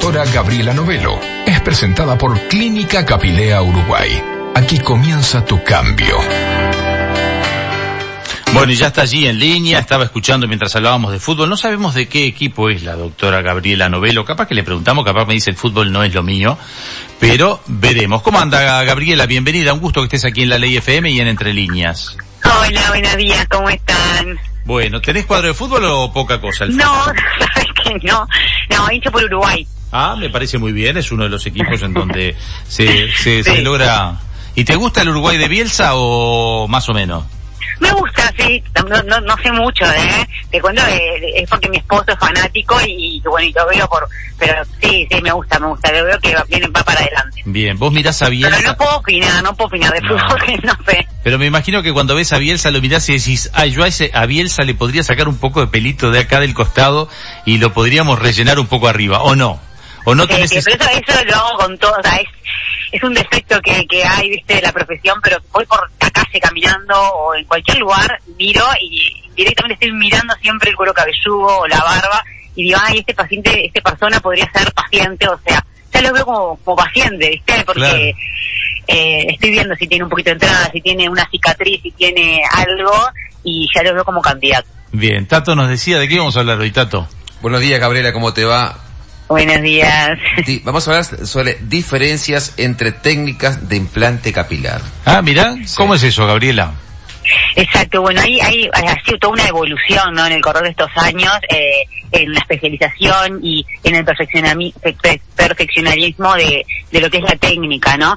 doctora Gabriela Novelo. Es presentada por Clínica Capilea Uruguay. Aquí comienza tu cambio. Bueno, y ya está allí en línea, estaba escuchando mientras hablábamos de fútbol. No sabemos de qué equipo es la doctora Gabriela Novelo. Capaz que le preguntamos, capaz me dice el fútbol no es lo mío, pero veremos. ¿Cómo anda Gabriela? Bienvenida, un gusto que estés aquí en la Ley FM y en Entre Líneas. Hola, buenos días, ¿cómo están? Bueno, ¿tenés cuadro de fútbol o poca cosa? El no, sabes que no. No, hincho por Uruguay. Ah, me parece muy bien, es uno de los equipos en donde se, se, se logra... ¿Y te gusta el Uruguay de Bielsa o más o menos? Me gusta, sí, no, no, no sé mucho, ¿eh? Te cuento, eh, es porque mi esposo es fanático y, bueno, y lo veo por... Pero sí, sí, me gusta, me gusta, lo veo que va, viene, va para adelante. Bien, vos mirás a Bielsa... Pero no puedo opinar, no puedo opinar de fútbol, no sé. Pero me imagino que cuando ves a Bielsa lo mirás y decís, ay, yo a, ese, a Bielsa le podría sacar un poco de pelito de acá del costado y lo podríamos rellenar un poco arriba, ¿o no? ¿O no tenés sí, pero eso, eso lo hago con todo, o sea, es, es un defecto que, que hay, viste, de la profesión, pero voy por la calle caminando o en cualquier lugar, miro y directamente estoy mirando siempre el cuero cabelludo o la barba y digo, ay, este paciente, este persona podría ser paciente, o sea, ya lo veo como, como paciente, viste, porque Claro. eh, estoy viendo si tiene un poquito de entrada, si tiene una cicatriz, si tiene algo y ya lo veo como candidato. Bien, Tato nos decía, ¿de qué vamos a hablar hoy, Tato? Buenos días, Gabriela, ¿cómo te va? Buenos días. Di- Vamos a hablar sobre diferencias entre técnicas de implante capilar. Ah, mira, ¿cómo es eso, Gabriela? Exacto, bueno, ahí, ahí ha sido toda una evolución ¿no? en el correr de estos años eh, en la especialización y en el perfeccionalismo de, de lo que es la técnica, ¿no?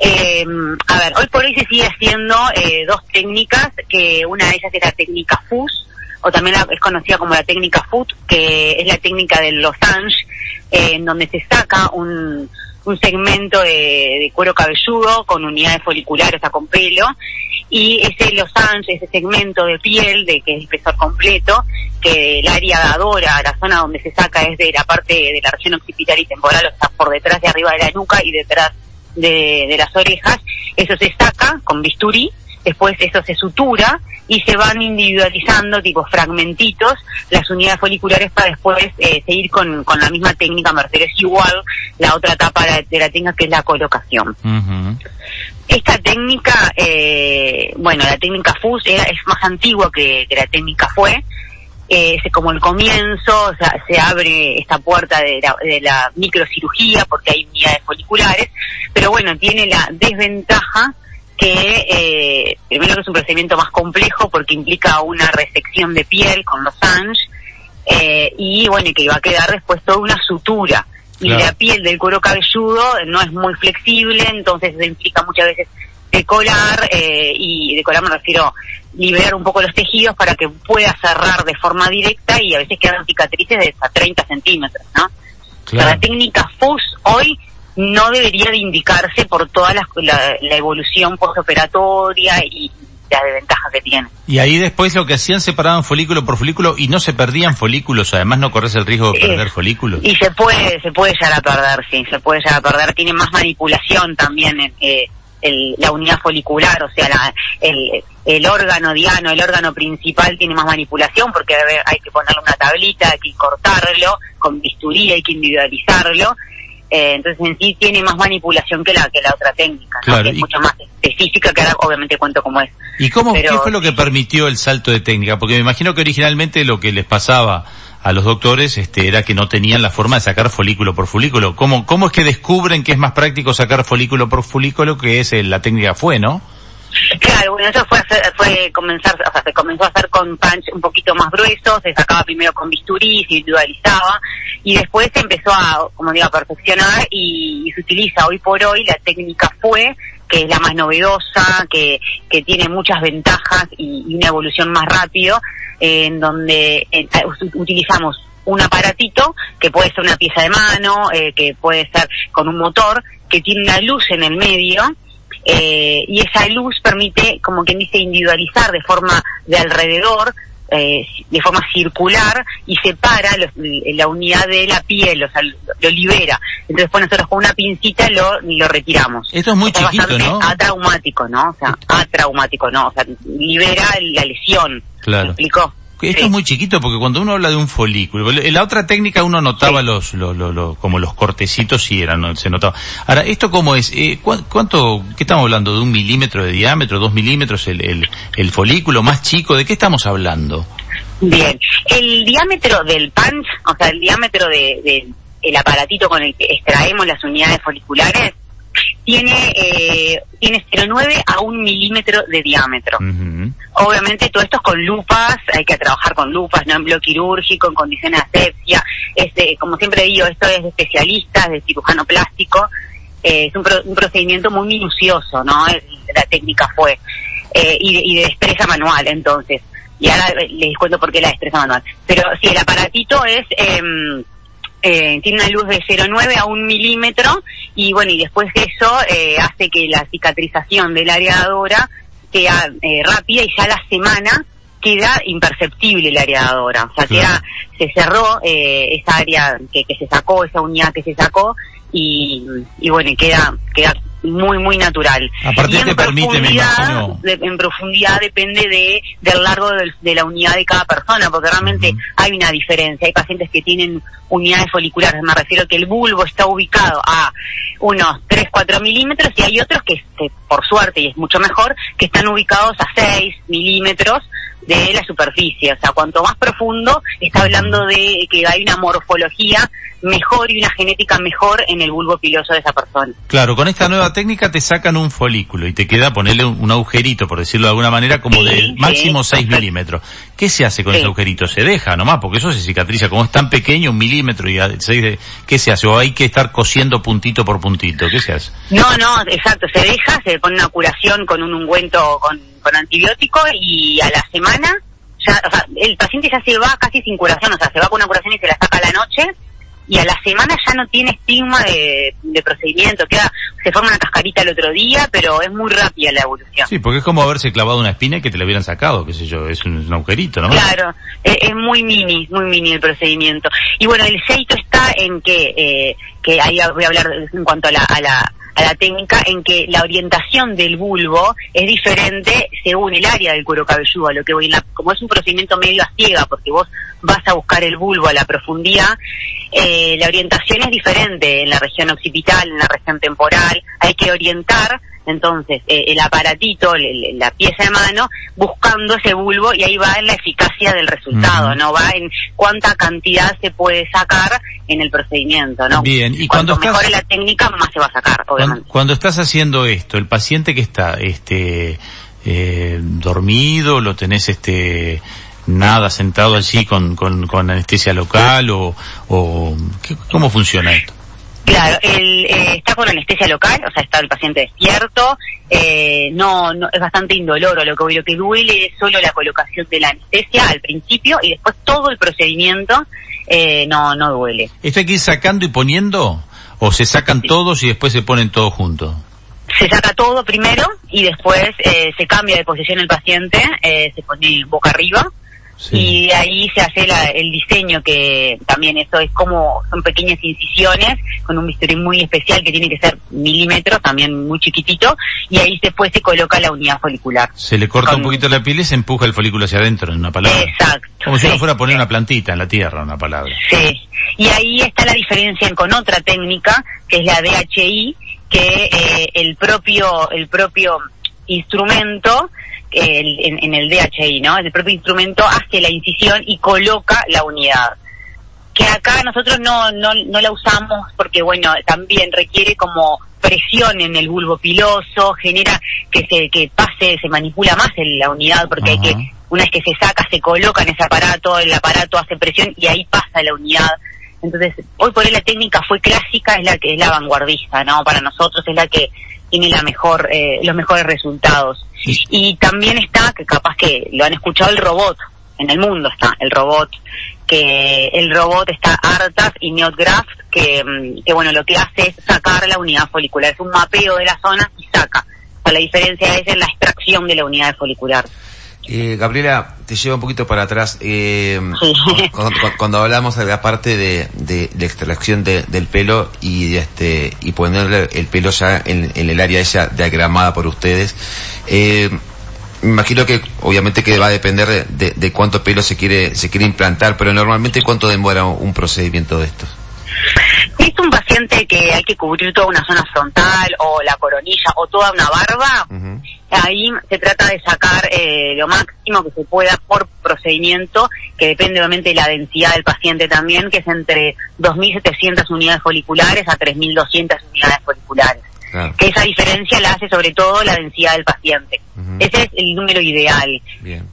Eh, a ver, hoy por hoy se sigue haciendo eh, dos técnicas, que una de ellas es la técnica FUS, o también es conocida como la técnica FUT, que es la técnica del losange, eh, en donde se saca un, un segmento de, de cuero cabelludo con unidades foliculares, o sea, con pelo, y ese losange, ese segmento de piel, de que es el espesor completo, que el área dadora, la zona donde se saca es de la parte de la región occipital y temporal, o sea, por detrás y arriba de la nuca y detrás de, de las orejas, eso se saca con bisturí, después eso se sutura y se van individualizando, tipo fragmentitos, las unidades foliculares para después eh, seguir con, con la misma técnica, refiero, es igual la otra etapa de la, técnica que es la colocación. Esta técnica, eh, bueno, la técnica FUS era, es más antigua que, que la técnica FUE. Eh, es como el comienzo, o sea, se abre esta puerta de la, de la microcirugía porque hay unidades foliculares, pero bueno, tiene la desventaja que eh, primero que es un procedimiento más complejo porque implica una resección de piel con los anges eh, y bueno, y que va a quedar después toda una sutura. Y Claro. la piel del cuero cabelludo no es muy flexible, entonces eso implica muchas veces decolar, eh, y decolar me refiero liberar un poco los tejidos para que pueda cerrar de forma directa y a veces quedan cicatrices de hasta 30 centímetros, ¿no? O sea, Claro. la técnica FUS hoy no debería de indicarse por toda la, la- la evolución postoperatoria y las desventajas que tiene. Y ahí después lo que hacían separaban folículo por folículo y no se perdían folículos, además no corres el riesgo de perder Eh, folículos. Y se puede, se puede llegar a perder, sí, se puede llegar a perder. Tiene más manipulación también en, eh, el- la unidad folicular, o sea, la- el, el órgano diano, el órgano principal tiene más manipulación porque hay, hay que ponerle una tablita, hay que cortarlo, con bisturí hay que individualizarlo. Eh, entonces en sí tiene más manipulación que la que la otra técnica, ¿no? Claro, que es y- mucho más específica, que ahora obviamente cuento cómo es. ¿Y cómo, Pero- qué fue lo que permitió el salto de técnica? Porque me imagino que originalmente lo que les pasaba a los doctores este, era que no tenían la forma de sacar folículo por folículo. ¿Cómo, cómo es que descubren que es más práctico sacar folículo por folículo que es eh, la técnica fue, no? Claro, bueno, eso fue, hacer- fue comenzar, o sea, se comenzó a hacer con punch un poquito más grueso, se sacaba primero con bisturí, se individualizaba, y después se empezó a, como digo, a perfeccionar y, se utiliza hoy por hoy la técnica fue, que es la más novedosa, que, que tiene muchas ventajas y, una evolución más rápido, en donde eh, utilizamos un aparatito que puede ser una pieza de mano, eh, que puede ser con un motor, que tiene una luz en el medio, eh, y esa luz permite, como quien dice, individualizar de forma de alrededor, eh, de forma circular y separa los- la unidad de la piel, o sea, lo, lo libera. Entonces, pues nosotros con una pincita lo, lo retiramos. Esto es muy sea, chiquito, bastante ¿no? Atraumático, ¿no? O sea, atraumático, ¿no? O sea, libera la lesión. Claro. ¿Me explicó? Esto Sí. es muy chiquito porque cuando uno habla de un folículo, en la otra técnica uno notaba los, los, los- los- como los cortecitos sí eran, ¿no? se notaba. Ahora, ¿esto cómo es? Eh, ¿cu- ¿Cuánto, qué estamos hablando? ¿De un milímetro de diámetro, dos milímetros el, el, el folículo más chico? ¿De qué estamos hablando? Bien, el diámetro del punch, o sea, el diámetro de, de- el aparatito con el que extraemos las unidades foliculares, tiene eh, tiene 0,9 a 1 milímetro de diámetro. Obviamente todo esto es con lupas, hay que trabajar con lupas, no en bloque quirúrgico, en condiciones de asepsia. Este, como siempre digo, esto es de especialistas, de cirujano plástico. Eh, es un, pro- un procedimiento muy minucioso, ¿no? La técnica fue. Eh, y, de, y de destreza manual, entonces. Y ahora les cuento por qué la destreza manual. Pero si el aparatito es... em, eh, tiene una luz de 0,9 a 1 milímetro y bueno, y después de eso eh, hace que la cicatrización del areadora sea eh, rápida y ya la semana queda imperceptible el areadora. O sea, Claro. queda, se cerró eh, esa área que, que se sacó, esa unidad que se sacó y, y bueno, queda, queda muy, muy natural. Aparte Y en te permite, me profundidad, imagino- de- en profundidad depende de del largo del- de la unidad de cada persona, porque realmente hay una diferencia. Hay pacientes que tienen unidades foliculares, me refiero que el bulbo está ubicado a unos 3, 4 milímetros y hay otros que, que, por suerte, y es mucho mejor, que están ubicados a 6 milímetros de la superficie. O sea, cuanto más profundo, está hablando de que hay una morfología mejor y una genética mejor en el bulbo piloso de esa persona. Claro, con esta nueva técnica te sacan un folículo y te queda ponerle un, un agujerito, por decirlo de alguna manera, como Sí, de sí, máximo 6 perfecto. milímetros. ¿Qué se hace con Sí. ese agujerito? ¿Se deja nomás? Porque eso se cicatriza. Como es tan pequeño, un milímetro y a seis de... ¿Qué se hace? ¿O hay que estar cosiendo puntito por puntito? ¿Qué se hace? No, no, exacto, se deja, se pone una curación con un ungüento con, con antibiótico y a la semana, ya, o sea, el paciente ya se va casi sin curación, o sea, se va con una curación y se la saca a la noche y a la semana ya no tiene estigma de, de procedimiento, queda, se forma una cascarita el otro día, pero es muy rápida la evolución. Sí, porque es como haberse clavado una espina y que te la hubieran sacado, qué sé yo, es un, un agujerito, ¿no? Claro, es, es muy mini, muy mini el procedimiento. Y bueno, el seito está en que, eh, que ahí voy a hablar en cuanto a la, a la, a la técnica, en que la orientación del bulbo es diferente según el área del cuero cabelludo, a lo que voy, como es un procedimiento medio a ciega, porque vos vas a buscar el bulbo a la profundidad, eh, la orientación es diferente en la región occipital, en la región temporal, hay que orientar entonces eh, el aparatito, el- la pieza de mano, buscando ese bulbo y ahí va en la eficacia del resultado, no va en cuánta cantidad se puede sacar en el procedimiento, ¿no? Bien, y Cuanto estás- mejore la técnica, más se va a sacar, obviamente. cuando estás haciendo esto, el paciente que está, este, eh, dormido, lo tenés, este, nada sentado allí con, con, con anestesia local o, o ¿qué- ¿cómo funciona esto? Claro, él eh, está con anestesia local, o sea, está el paciente despierto, eh, no, no, es bastante indoloro, lo que, lo que duele es solo la colocación de la anestesia al principio y después todo el procedimiento eh, no, no duele. ¿Esto hay que ir sacando y poniendo? ¿O se sacan todos y después se ponen todos juntos? Se saca todo primero y después eh, se cambia de posición el paciente, eh, se pone boca arriba y ahí se hace la- el diseño que también eso es como son pequeñas incisiones con un bisturí muy especial que tiene que ser milímetros también muy chiquitito y ahí después se coloca la unidad folicular Se le corta un poquito la piel y se empuja el folículo hacia adentro, en una palabra. exacto Como si uno fuera a poner una plantita en la tierra, una palabra. sí y ahí está la diferencia con otra técnica que es la DHI que eh, el propio el propio instrumento el- en, en el DHI, ¿no? El propio instrumento hace la incisión y coloca la unidad. Que acá nosotros no, no, no la usamos porque, bueno, también requiere como presión en el bulbo piloso, genera que se que pase, se manipula más en la unidad porque hay que, una vez que se saca, se coloca en ese aparato, el aparato hace presión y ahí pasa la unidad. Entonces, hoy por hoy la técnica fue clásica, es la que es la vanguardista, ¿no? Para nosotros es la que tiene la mejor, eh, los mejores resultados. Y también está, que capaz que lo han escuchado, el robot. En el mundo está el robot, que el robot está Artas y Neotgraph, que, mm, que bueno, lo que hace es sacar la unidad folicular. Es un mapeo de la zona y saca. O sea, la diferencia es en la extracción de la unidad folicular. Eh, Gabriela, te llevo un poquito para atrás. Eh, Sí. cuando, cuando- cuando hablamos de la parte de, de la extracción de- del pelo y este y ponerle el pelo ya en, en el área esa diagramada por ustedes, eh, me imagino que obviamente que va a depender de, de, cuánto pelo se quiere se quiere implantar, pero normalmente cuánto demora un procedimiento de estos. Si es un paciente que hay que cubrir toda una zona frontal o la coronilla o toda una barba, ahí se trata de sacar eh, lo máximo que se pueda por procedimiento, que depende obviamente de la densidad del paciente también, que es entre 2.700 unidades foliculares a 3.200 unidades foliculares. Que esa diferencia la hace sobre todo la densidad del paciente. Ese es el número ideal.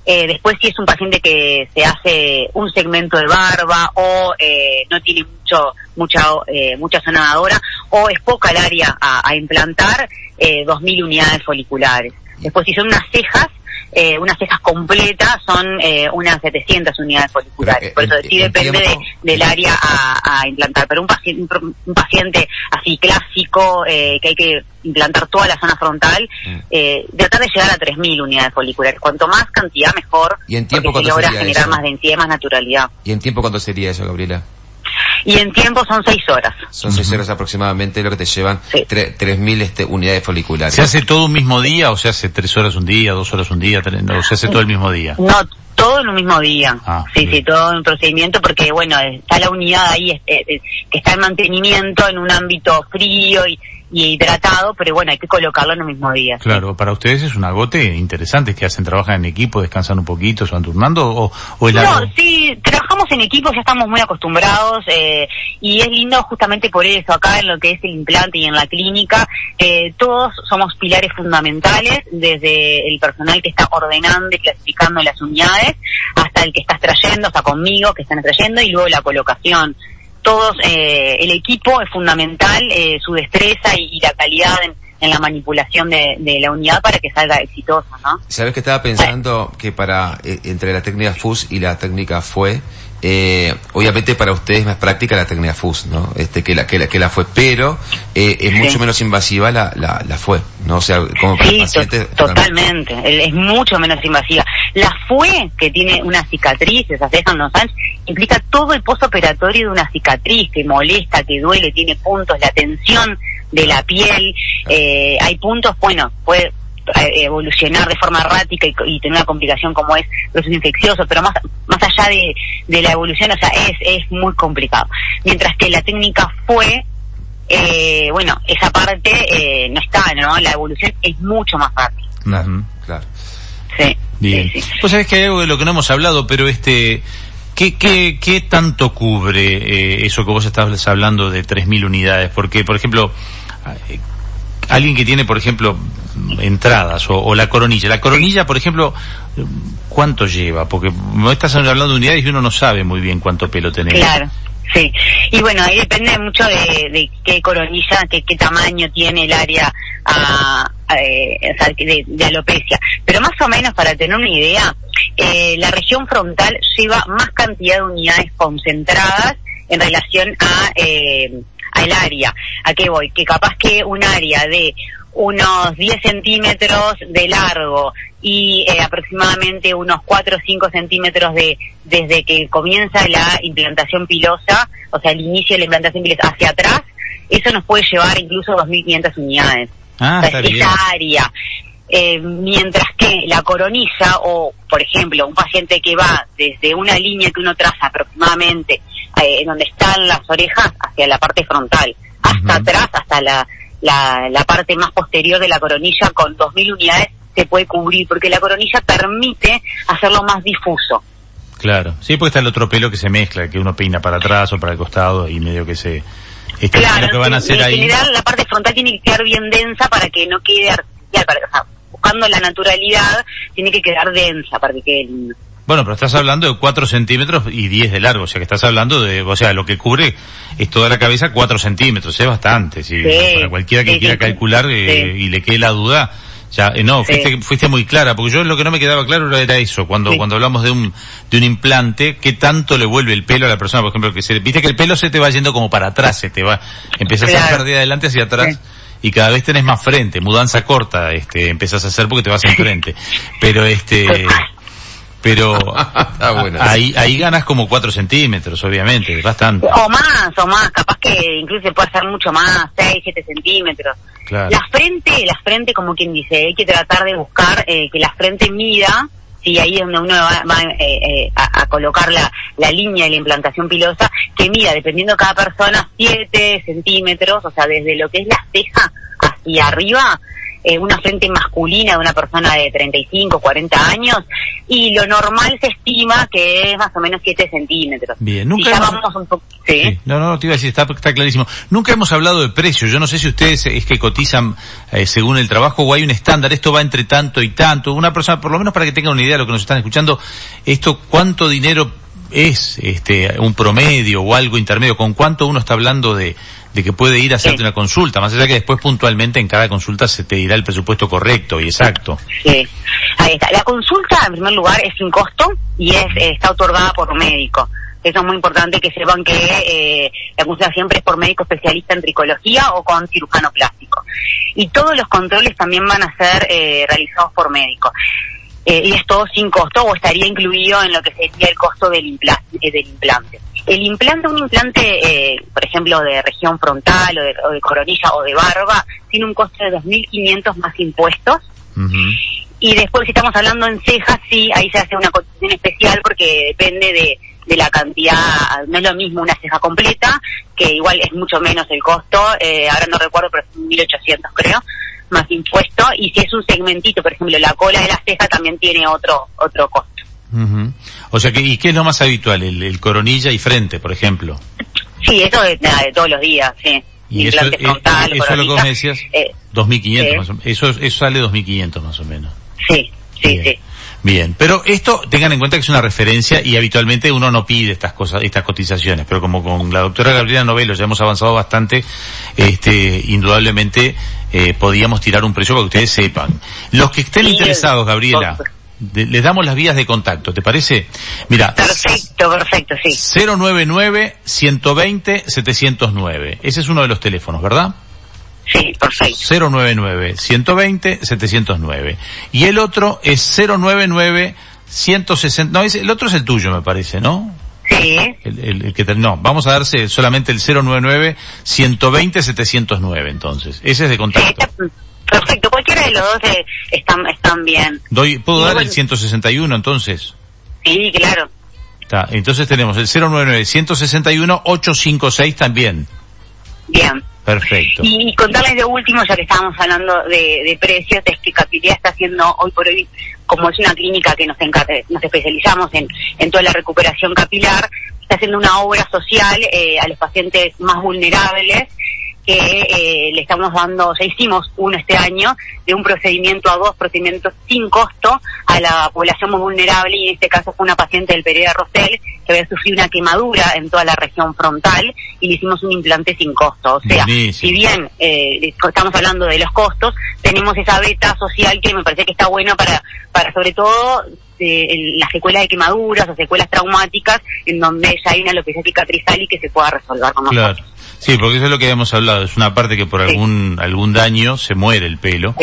Eh, después si es un paciente que se hace un segmento de barba o eh, no tiene mucho mucha eh, mucha sonadora o es poca el área a, a implantar, eh, 2.000 unidades foliculares. Después si son unas cejas, eh, unas cejas completas son eh, unas 700 unidades foliculares. Por eso sí depende de, del área a, a, implantar. Pero un paciente, un paciente así clásico eh, que hay que implantar toda la zona frontal, mm. eh, tratar de llegar a 3.000 unidades foliculares. Cuanto más cantidad, mejor. ¿Y en tiempo porque se logra generar más densidad y más naturalidad. ¿Y en tiempo cuánto sería eso, Gabriela? Y en tiempo son seis horas. Son seis horas aproximadamente lo que te llevan tres mil este, unidades foliculares. ¿Se hace todo un mismo día o se hace tres horas un día, dos horas un día, o se hace todo el mismo día? No, todo en un mismo día. Ah, sí, sí, todo en procedimiento porque, bueno, está la unidad ahí este, que está en mantenimiento en un ámbito frío y y hidratado, pero bueno, hay que colocarlo en el mismo día. Claro, para ustedes es un agote interesante que hacen, trabajan en equipo, descansan un poquito, se van turnando o, o el No, sí, trabajamos en equipo, ya estamos muy acostumbrados eh, y es lindo justamente por eso, acá en lo que es el implante y en la clínica, eh, todos somos pilares fundamentales, desde el personal que está ordenando y clasificando las unidades, hasta el que está trayendo, hasta conmigo que están trayendo y luego la colocación todos, eh, el equipo es fundamental, eh, su destreza y, la calidad en, la manipulación de, la unidad para que salga exitoso, ¿no? Sabes que estaba pensando que para eh, entre la técnica FUS y la técnica FUE eh, obviamente para ustedes es más práctica la técnica FUS, ¿no? Este, que la, que la, que la fue, pero eh, es mucho menos invasiva la, la, la fue, ¿no? O sea, como para sí, totalmente, es mucho menos invasiva. La fue, que tiene una cicatriz, esas cejas no saben, implica todo el postoperatorio de una cicatriz que molesta, que duele, tiene puntos, la tensión de la piel, eh, hay puntos, bueno, puede eh, evolucionar de forma errática y, tener una complicación como es proceso infeccioso, pero más, más allá de, de la evolución, o sea, es, es muy complicado. Mientras que la técnica fue, eh, bueno, esa parte eh, no está, ¿no? La evolución es mucho más fácil. Claro. Sí. Bien. Pues sabes que hay algo de lo que no hemos hablado, pero este, ¿Qué, qué, qué tanto cubre eh, eso que vos estabas hablando de 3.000 unidades? Porque, por ejemplo, alguien que tiene, por ejemplo, entradas o, la coronilla. La coronilla, por ejemplo, ¿cuánto lleva? Porque no estás hablando de unidades y uno no sabe muy bien cuánto pelo tenemos. Claro. Sí, y bueno, ahí depende mucho de, qué coronilla, qué, qué tamaño tiene el área a, eh, de, alopecia. Pero más o menos, para tener una idea, eh, la región frontal lleva más cantidad de unidades concentradas en relación a eh, al área. ¿A qué voy? Que capaz que un área de unos 10 centímetros de largo y eh, aproximadamente unos 4 o 5 centímetros de desde que comienza la implantación pilosa, o sea, el inicio de la implantación pilosa hacia atrás, eso nos puede llevar incluso 2.500 unidades. Ah, esa área. Eh, mientras que la coronilla o, por ejemplo, un paciente que va desde una línea que uno traza aproximadamente eh, donde están las orejas hacia la parte frontal, hasta atrás, hasta la, la, la, parte más posterior de la coronilla con 2.000 unidades se puede cubrir, porque la coronilla permite hacerlo más difuso. Claro, sí, porque está el otro pelo que se mezcla, que uno peina para atrás o para el costado y medio que se... Claro, que van a hacer en general la parte frontal tiene que quedar bien densa para que no quede artificial, para, o sea, buscando la naturalidad tiene que quedar densa para que quede lindo. Bueno, pero estás hablando de 4 centímetros y 10 de largo, o sea que estás hablando de, o sea, lo que cubre es toda la cabeza 4 centímetros, es bastante, ¿sí? para cualquiera que quiera calcular eh, y le quede la duda, ya, eh, no, fuiste, fuiste muy clara, porque yo lo que no me quedaba claro era eso, cuando, cuando hablamos de un, de un implante, ¿qué tanto le vuelve el pelo a la persona, por ejemplo, que se, viste que el pelo se te va yendo como para atrás, se te va, empiezas a perder de adelante hacia atrás y cada vez tenés más frente, mudanza corta, este, empezás a hacer porque te vas enfrente. Pero este, pero ahí, ahí ganas como 4 centímetros, obviamente, bastante. O más, o más, capaz que incluso se puede hacer mucho más, 6, 7 centímetros. La frente, la frente, como quien dice, hay que tratar de buscar eh, que la frente mida y ahí es donde uno va, eh, eh, a, colocar la, la línea de la implantación pilosa, que mida, dependiendo de cada persona, 7 centímetros, o sea, desde lo que es la ceja hacia arriba, eh, una frente masculina de una persona de 35, 40 años, y lo normal se estima que es más o menos 7 centímetros. Bien, nunca hemos... ¿sí? No, no, te iba a decir, está, está, clarísimo. Nunca hemos hablado de precio. Yo no sé si ustedes es que cotizan eh, según el trabajo o hay un estándar. Esto va entre tanto y tanto. Una persona, por lo menos para que tengan una idea de lo que nos están escuchando, esto, ¿cuánto dinero es este un promedio o algo intermedio? ¿Con cuánto uno está hablando de, de que puede ir a hacerte una consulta, más allá que después puntualmente en cada consulta se te dirá el presupuesto correcto y exacto. Sí, ahí está. La consulta, en primer lugar, es sin costo y es está otorgada por médico. Eso es muy importante que sepan que eh, la consulta siempre es por médico especialista en tricología o con cirujano plástico. Y todos los controles también van a ser eh, realizados por médico. Eh, y es todo sin costo o estaría incluido en lo que sería el costo del implante. del implante. El implante, un implante, eh, por ejemplo, de región frontal o de, coronilla o de barba, tiene un costo de 2.500 más impuestos. Y después, si estamos hablando en cejas, sí, ahí se hace una cotización especial porque depende de, la cantidad, no es lo mismo una ceja completa, que igual es mucho menos el costo, eh, ahora no recuerdo, pero es 1.800 creo, más impuesto, y si es un segmentito, por ejemplo, la cola de la ceja también tiene otro, otro costo. O sea, que, ¿y qué es lo más habitual? El, coronilla y frente, por ejemplo. Sí, eso de, de todos los días, sí. Y eso, eh, frontal, eso es lo que vos me decías, eh, 2.500 más o menos. Eso, eso sale 2.500 más o menos. Sí, sí, sí. Bien, pero esto tengan en cuenta que es una referencia y habitualmente uno no pide estas cosas, estas cotizaciones, pero como con la doctora Gabriela Novelo ya hemos avanzado bastante, este, indudablemente eh, podíamos tirar un precio para que ustedes sepan. Los que estén interesados, Gabriela, les damos las vías de contacto, ¿te parece? Mira. Perfecto, perfecto, sí. 099-120-709. Ese es uno de los teléfonos, ¿verdad? Sí, perfecto. 099-120-709. Y el otro es 099-160, no, el otro es el tuyo, me parece, ¿no? Sí. El, que no, vamos a darse solamente el 099-120-709 entonces. Ese es de contacto. Perfecto, cualquiera de los dos eh, están, están bien. Doy, ¿Puedo dar el 161 entonces? Sí, claro. Está, entonces tenemos el 099-161-856 también. Bien. Perfecto. Y, contarles de último, ya que estábamos hablando de, precios, es que Capilia está haciendo hoy por hoy, como es una clínica que nos, nos especializamos en, en toda la recuperación capilar, está haciendo una obra social eh, a los pacientes más vulnerables que eh, le estamos dando, ya hicimos uno este año, de un procedimiento a dos procedimientos sin costo a la población muy vulnerable y en este caso fue una paciente del Pereira Rosell que había sufrido una quemadura en toda la región frontal y le hicimos un implante sin costo. O sea, si bien eh, estamos hablando de los costos, tenemos esa beta social que me parece que está buena para, para sobre todo eh, las secuelas de quemaduras o secuelas traumáticas en donde ya hay una alopecia cicatrizal y que se pueda resolver con nosotros. Sí, porque eso es lo que habíamos hablado, es una parte que por algún algún daño se muere el pelo.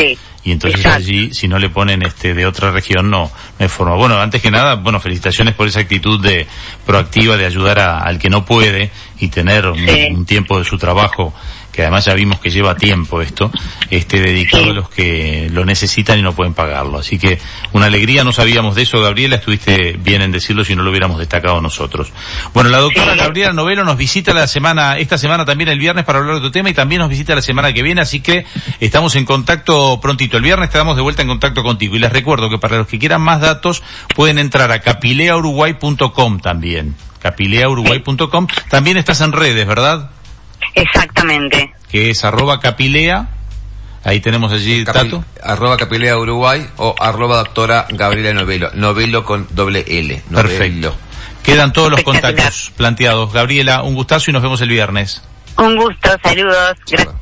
Y entonces allí si no le ponen este de otra región no no forma. Bueno, antes que nada, bueno, felicitaciones por esa actitud de proactiva de ayudar al que no puede y tener un tiempo de su trabajo que además ya vimos que lleva tiempo esto, este dedicado a los que lo necesitan y no pueden pagarlo. Así que una alegría, no sabíamos de eso, Gabriela, estuviste bien en decirlo si no lo hubiéramos destacado nosotros. Bueno, la doctora Gabriela Novelo nos visita la semana, esta semana también el viernes para hablar de tu tema y también nos visita la semana que viene, así que estamos en contacto prontito. El viernes estamos de vuelta en contacto contigo y les recuerdo que para los que quieran más datos pueden entrar a capileauruguay.com también capileauruguay.com. También estás en redes, ¿verdad? Exactamente. Que es arroba capilea. Ahí tenemos allí el Tato. Arroba Capilea Uruguay o arroba doctora Gabriela Novelo. Novelo con doble L. Perfecto. Quedan todos los contactos planteados. Gabriela, un gustazo y nos vemos el viernes. Un gusto, saludos. Gracias.